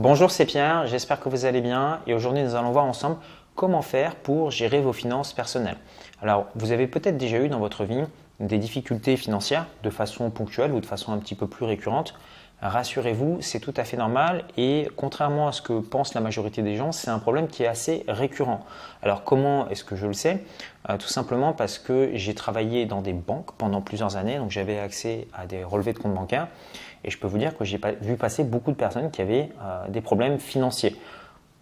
Bonjour, c'est Pierre, j'espère que vous allez bien et aujourd'hui nous allons voir ensemble comment faire pour gérer vos finances personnelles. Alors, vous avez peut-être déjà eu dans votre vie des difficultés financières de façon ponctuelle ou de façon un petit peu plus récurrente. Rassurez-vous, c'est tout à fait normal et contrairement à ce que pense la majorité des gens, c'est un problème qui est assez récurrent. Alors comment est-ce que je le sais? Euh, Tout simplement parce que j'ai travaillé dans des banques pendant plusieurs années, donc j'avais accès à des relevés de compte bancaires et je peux vous dire que j'ai vu passer beaucoup de personnes qui avaient euh, des problèmes financiers.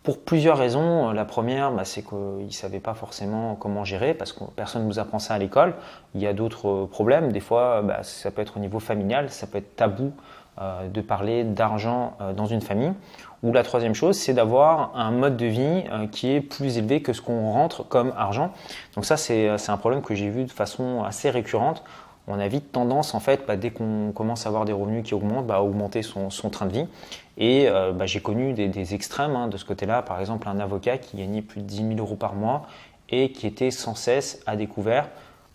Pour plusieurs raisons. La première, bah, c'est qu'ils ne savaient pas forcément comment gérer parce que personne ne nous apprend ça à l'école. Il y a d'autres problèmes. Des fois, bah, ça peut être au niveau familial, ça peut être tabou euh, de parler d'argent euh, dans une famille. Ou la troisième chose, c'est d'avoir un mode de vie euh, qui est plus élevé que ce qu'on rentre comme argent. Donc ça, c'est un problème que j'ai vu de façon assez récurrente. On a vite tendance, en fait, bah, dès qu'on commence à avoir des revenus qui augmentent, bah, à augmenter son, train de vie. Et bah, j'ai connu des, extrêmes hein, de ce côté-là. Par exemple, un avocat qui gagnait plus de 10 000 euros par mois et qui était sans cesse à découvert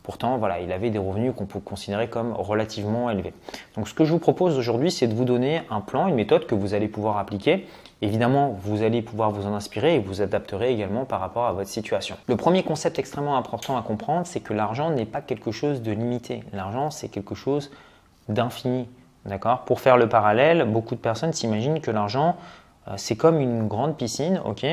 Pourtant, voilà, il avait des revenus qu'on peut considérer comme relativement élevés. Donc ce que je vous propose aujourd'hui, c'est de vous donner un plan, une méthode que vous allez pouvoir appliquer. Évidemment, vous allez pouvoir vous en inspirer et vous adapterez également par rapport à votre situation. Le premier concept extrêmement important à comprendre, c'est que l'argent n'est pas quelque chose de limité. L'argent, c'est quelque chose d'infini. D'accord? Pour faire le parallèle, beaucoup de personnes s'imaginent que l'argent, euh, c'est comme une grande piscine, ok?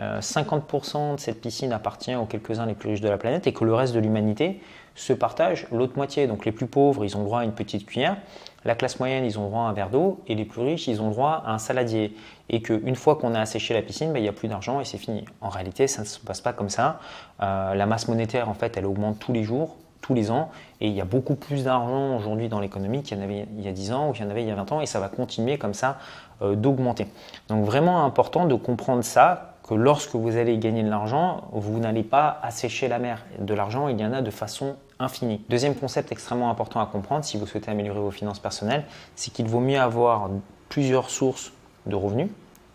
50% euh, de cette piscine appartient aux quelques-uns les plus riches de la planète et que le reste de l'humanité se partage l'autre moitié. Donc les plus pauvres, ils ont droit à une petite cuillère, la classe moyenne, ils ont droit à un verre d'eau et les plus riches, ils ont droit à un saladier. Et qu'une fois qu'on a asséché la piscine, ben, il n'y a plus d'argent et c'est fini. En réalité, ça ne se passe pas comme ça. Euh, la masse monétaire, en fait, elle augmente tous les jours tous les ans et il y a beaucoup plus d'argent aujourd'hui dans l'économie qu'il y en avait il y a 10 ans ou qu'il y en avait il y a 20 ans et ça va continuer comme ça euh, d'augmenter. Donc vraiment important de comprendre ça lorsque vous allez gagner de l'argent, vous n'allez pas assécher la mer. De l'argent, il y en a de façon infinie. Deuxième concept extrêmement important à comprendre si vous souhaitez améliorer vos finances personnelles, c'est qu'il vaut mieux avoir plusieurs sources de revenus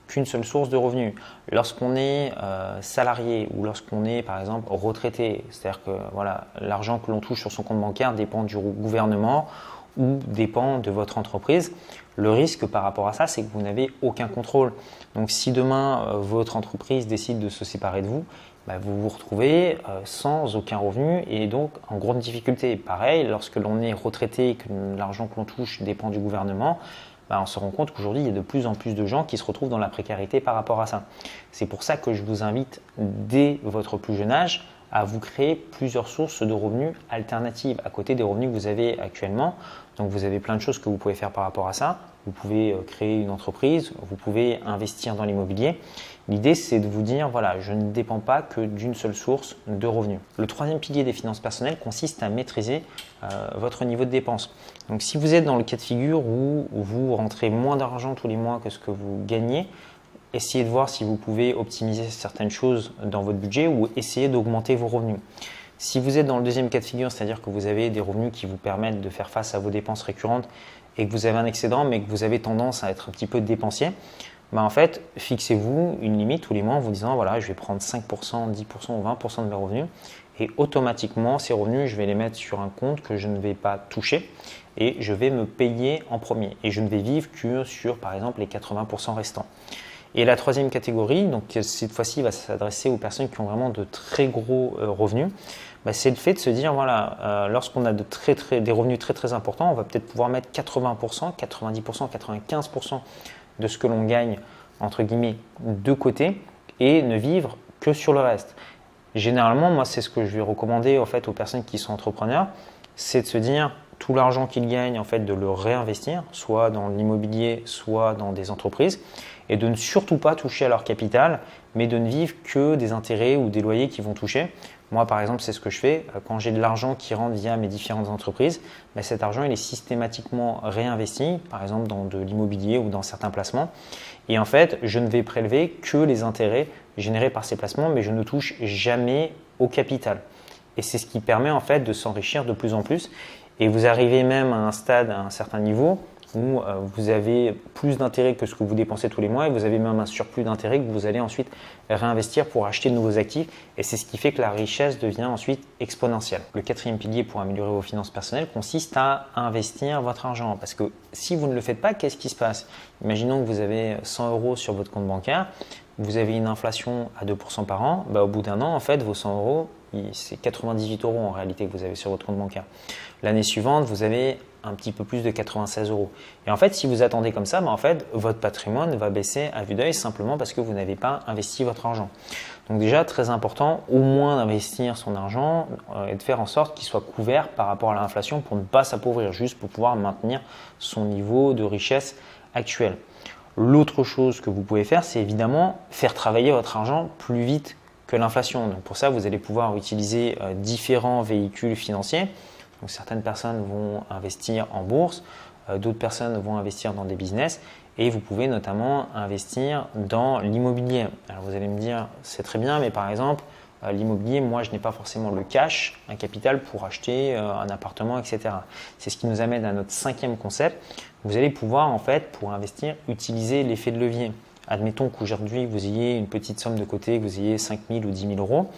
qu'une seule source de revenus. Lorsqu'on est euh, salarié ou lorsqu'on est par exemple retraité, c'est-à-dire que voilà, l'argent que l'on touche sur son compte bancaire dépend du gouvernement ou dépend de votre entreprise. Le risque par rapport à ça, c'est que vous n'avez aucun contrôle. Donc si demain euh, votre entreprise décide de se séparer de vous, bah, vous vous retrouvez euh, sans aucun revenu et donc en grande difficulté. Pareil, lorsque l'on est retraité et que l'argent que l'on touche dépend du gouvernement, bah, on se rend compte qu'aujourd'hui, il y a de plus en plus de gens qui se retrouvent dans la précarité par rapport à ça. C'est pour ça que je vous invite dès votre plus jeune âge à vous créer plusieurs sources de revenus alternatives à côté des revenus que vous avez actuellement. Donc vous avez plein de choses que vous pouvez faire par rapport à ça. Vous pouvez euh, créer une entreprise, vous pouvez investir dans l'immobilier. L'idée, c'est de vous dire, voilà, je ne dépends pas que d'une seule source de revenus. Le troisième pilier des finances personnelles consiste à maîtriser euh, votre niveau de dépenses. Donc si vous êtes dans le cas de figure où vous rentrez moins d'argent tous les mois que ce que vous gagnez, essayez de voir si vous pouvez optimiser certaines choses dans votre budget ou essayer d'augmenter vos revenus. Si vous êtes dans le deuxième cas de figure, c'est-à-dire que vous avez des revenus qui vous permettent de faire face à vos dépenses récurrentes et que vous avez un excédent mais que vous avez tendance à être un petit peu dépensier, bah en fait, fixez-vous une limite tous les mois en vous disant voilà, je vais prendre 5%, 10% ou 20% de mes revenus et automatiquement, ces revenus, je vais les mettre sur un compte que je ne vais pas toucher et je vais me payer en premier. Et je ne vais vivre que sur, par exemple, les 80% restants. Et la troisième catégorie, donc cette fois-ci va s'adresser aux personnes qui ont vraiment de très gros euh, revenus, bah, c'est le fait de se dire voilà, euh, lorsqu'on a des revenus très très importants, on va peut-être pouvoir mettre 80%, 90%, 95% de ce que l'on gagne entre guillemets de côté et ne vivre que sur le reste. Généralement, moi, c'est ce que je vais recommander en fait aux personnes qui sont entrepreneurs, c'est de se dire tout l'argent qu'ils gagnent, en fait, de le réinvestir, soit dans l'immobilier, soit dans des entreprises, et de ne surtout pas toucher à leur capital, mais de ne vivre que des intérêts ou des loyers qui vont toucher. Moi, par exemple, c'est ce que je fais. Quand j'ai de l'argent qui rentre via mes différentes entreprises, ben, cet argent, il est systématiquement réinvesti, par exemple dans de l'immobilier ou dans certains placements. Et en fait, je ne vais prélever que les intérêts générés par ces placements, mais je ne touche jamais au capital. Et c'est ce qui permet en fait de s'enrichir de plus en plus. Et vous arrivez même à un stade, à un certain niveau, où euh, vous avez plus d'intérêt que ce que vous dépensez tous les mois et vous avez même un surplus d'intérêt que vous allez ensuite réinvestir pour acheter de nouveaux actifs. Et c'est ce qui fait que la richesse devient ensuite exponentielle. Le quatrième pilier pour améliorer vos finances personnelles consiste à investir votre argent. Parce que si vous ne le faites pas, qu'est-ce qui se passe? Imaginons que vous avez 100 euros sur votre compte bancaire, vous avez une inflation à 2% par an, bah, au bout d'un an, en fait, vos 100 euros, c'est 98 euros en réalité que vous avez sur votre compte bancaire. L'année suivante, vous avez un petit peu plus de 96 euros. Et en fait, si vous attendez comme ça, bah, en fait, votre patrimoine va baisser à vue d'œil simplement parce que vous n'avez pas investi votre argent. Donc déjà, très important, au moins d'investir son argent euh, et de faire en sorte qu'il soit couvert par rapport à l'inflation pour ne pas s'appauvrir, juste pour pouvoir maintenir son niveau de richesse actuel. L'autre chose que vous pouvez faire, c'est évidemment faire travailler votre argent plus vite que l'inflation. Donc pour ça, vous allez pouvoir utiliser euh, différents véhicules financiers. Donc certaines personnes vont investir en bourse, euh, d'autres personnes vont investir dans des business et vous pouvez notamment investir dans l'immobilier. Alors vous allez me dire, c'est très bien, mais par exemple, euh, l'immobilier, moi, je n'ai pas forcément le cash, un capital pour acheter un appartement, etc. C'est ce qui nous amène à notre cinquième concept. Vous allez pouvoir, en fait, pour investir, utiliser l'effet de levier. Admettons qu'aujourd'hui, vous ayez une petite somme de côté, que vous ayez 5 000 ou 10 000 euros.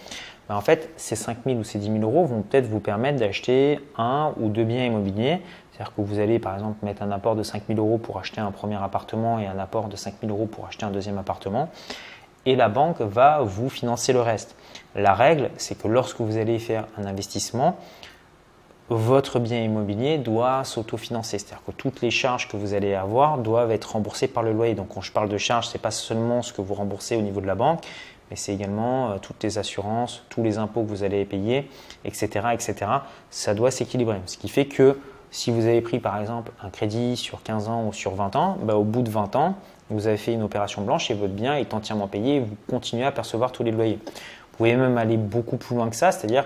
Ben, en fait, ces 5 000 ou ces 10 000 euros vont peut-être vous permettre d'acheter un ou deux biens immobiliers. C'est-à-dire que vous allez, par exemple, mettre un apport de 5 000 euros pour acheter un premier appartement et un apport de 5 000 euros pour acheter un deuxième appartement. Et la banque va vous financer le reste. La règle, c'est que lorsque vous allez faire un investissement, votre bien immobilier doit s'autofinancer. C'est-à-dire que toutes les charges que vous allez avoir doivent être remboursées par le loyer. Donc quand je parle de charges, ce n'est pas seulement ce que vous remboursez au niveau de la banque, mais c'est également euh, toutes les assurances, tous les impôts que vous allez payer, etc. etc. Ça doit s'équilibrer. Ce qui fait que si vous avez pris par exemple un crédit sur 15 ans ou sur 20 ans, bah, au bout de 20 ans, vous avez fait une opération blanche et votre bien est entièrement payé et vous continuez à percevoir tous les loyers. Vous pouvez même aller beaucoup plus loin que ça, c'est-à-dire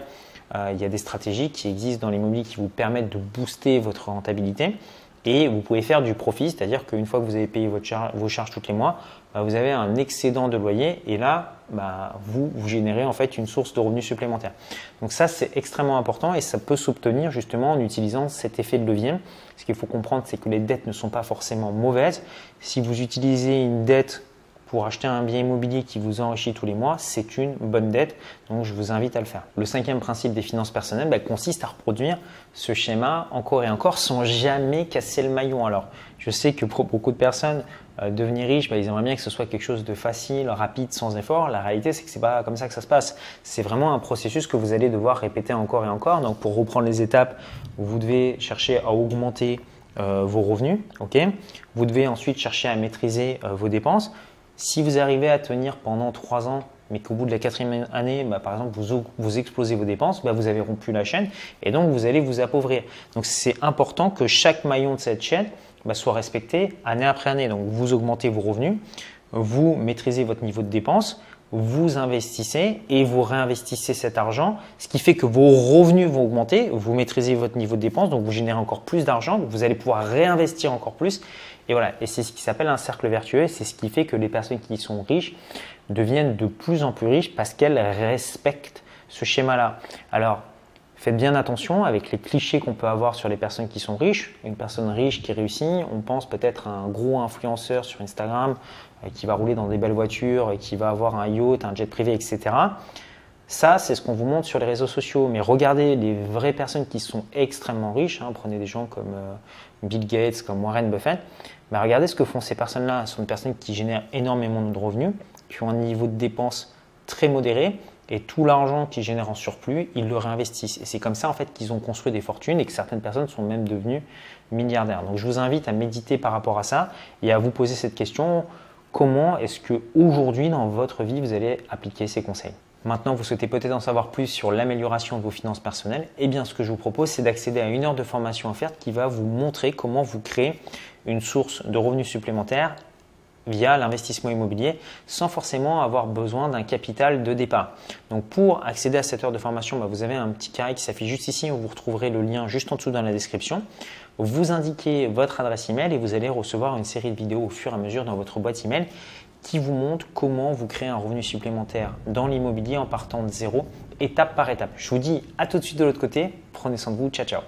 il y a des stratégies qui existent dans l'immobilier qui vous permettent de booster votre rentabilité. Et vous pouvez faire du profit, c'est-à-dire qu'une fois que vous avez payé vos charges tous les mois, bah, vous avez un excédent de loyer et là, bah, vous, vous générez en fait une source de revenus supplémentaires. Donc ça, c'est extrêmement important et ça peut s'obtenir justement en utilisant cet effet de levier. Ce qu'il faut comprendre, c'est que les dettes ne sont pas forcément mauvaises. Si vous utilisez une dette pour acheter un bien immobilier qui vous enrichit tous les mois, c'est une bonne dette. Donc je vous invite à le faire. Le cinquième principe des finances personnelles bah, consiste à reproduire ce schéma encore et encore sans jamais casser le maillon. Alors je sais que pour beaucoup de personnes, euh, devenir riche, bah, ils aimeraient bien que ce soit quelque chose de facile, rapide, sans effort. La réalité, c'est que ce n'est pas comme ça que ça se passe. C'est vraiment un processus que vous allez devoir répéter encore et encore. Donc pour reprendre les étapes, vous devez chercher à augmenter euh, vos revenus. ok? Vous devez ensuite chercher à maîtriser euh, vos dépenses. Si vous arrivez à tenir pendant trois ans, mais qu'au bout de la quatrième année, bah, par exemple, vous, vous explosez vos dépenses, bah, vous avez rompu la chaîne et donc vous allez vous appauvrir. Donc c'est important que chaque maillon de cette chaîne bah, soit respecté année après année. Donc vous augmentez vos revenus, vous maîtrisez votre niveau de dépenses, vous investissez et vous réinvestissez cet argent, ce qui fait que vos revenus vont augmenter, vous maîtrisez votre niveau de dépenses, donc vous générez encore plus d'argent, vous allez pouvoir réinvestir encore plus. Et voilà, et c'est ce qui s'appelle un cercle vertueux, c'est ce qui fait que les personnes qui sont riches deviennent de plus en plus riches parce qu'elles respectent ce schéma-là. Alors, faites bien attention avec les clichés qu'on peut avoir sur les personnes qui sont riches. Une personne riche qui réussit, on pense peut-être à un gros influenceur sur Instagram euh, qui va rouler dans des belles voitures et qui va avoir un yacht, un jet privé, etc. Ça, c'est ce qu'on vous montre sur les réseaux sociaux. Mais regardez les vraies personnes qui sont extrêmement riches. Hein. prenez des gens comme euh, Bill Gates, comme Warren Buffett. Mais regardez ce que font ces personnes-là. Ce sont des personnes qui génèrent énormément de revenus, qui ont un niveau de dépenses très modéré. Et tout l'argent qu'ils génèrent en surplus, ils le réinvestissent. Et c'est comme ça en fait qu'ils ont construit des fortunes et que certaines personnes sont même devenues milliardaires. Donc je vous invite à méditer par rapport à ça et à vous poser cette question comment est-ce que aujourd'hui dans votre vie vous allez appliquer ces conseils? Maintenant, vous souhaitez peut-être en savoir plus sur l'amélioration de vos finances personnelles. Eh bien, ce que je vous propose, c'est d'accéder à une heure de formation offerte qui va vous montrer comment vous créer une source de revenus supplémentaires via l'investissement immobilier sans forcément avoir besoin d'un capital de départ. Donc pour accéder à cette heure de formation, bah, vous avez un petit carré qui s'affiche juste ici, où vous retrouverez le lien juste en dessous dans la description. Vous indiquez votre adresse email et vous allez recevoir une série de vidéos au fur et à mesure dans votre boîte email qui vous montre comment vous créer un revenu supplémentaire dans l'immobilier en partant de zéro, étape par étape. Je vous dis à tout de suite de l'autre côté. Prenez soin de vous. Ciao, ciao.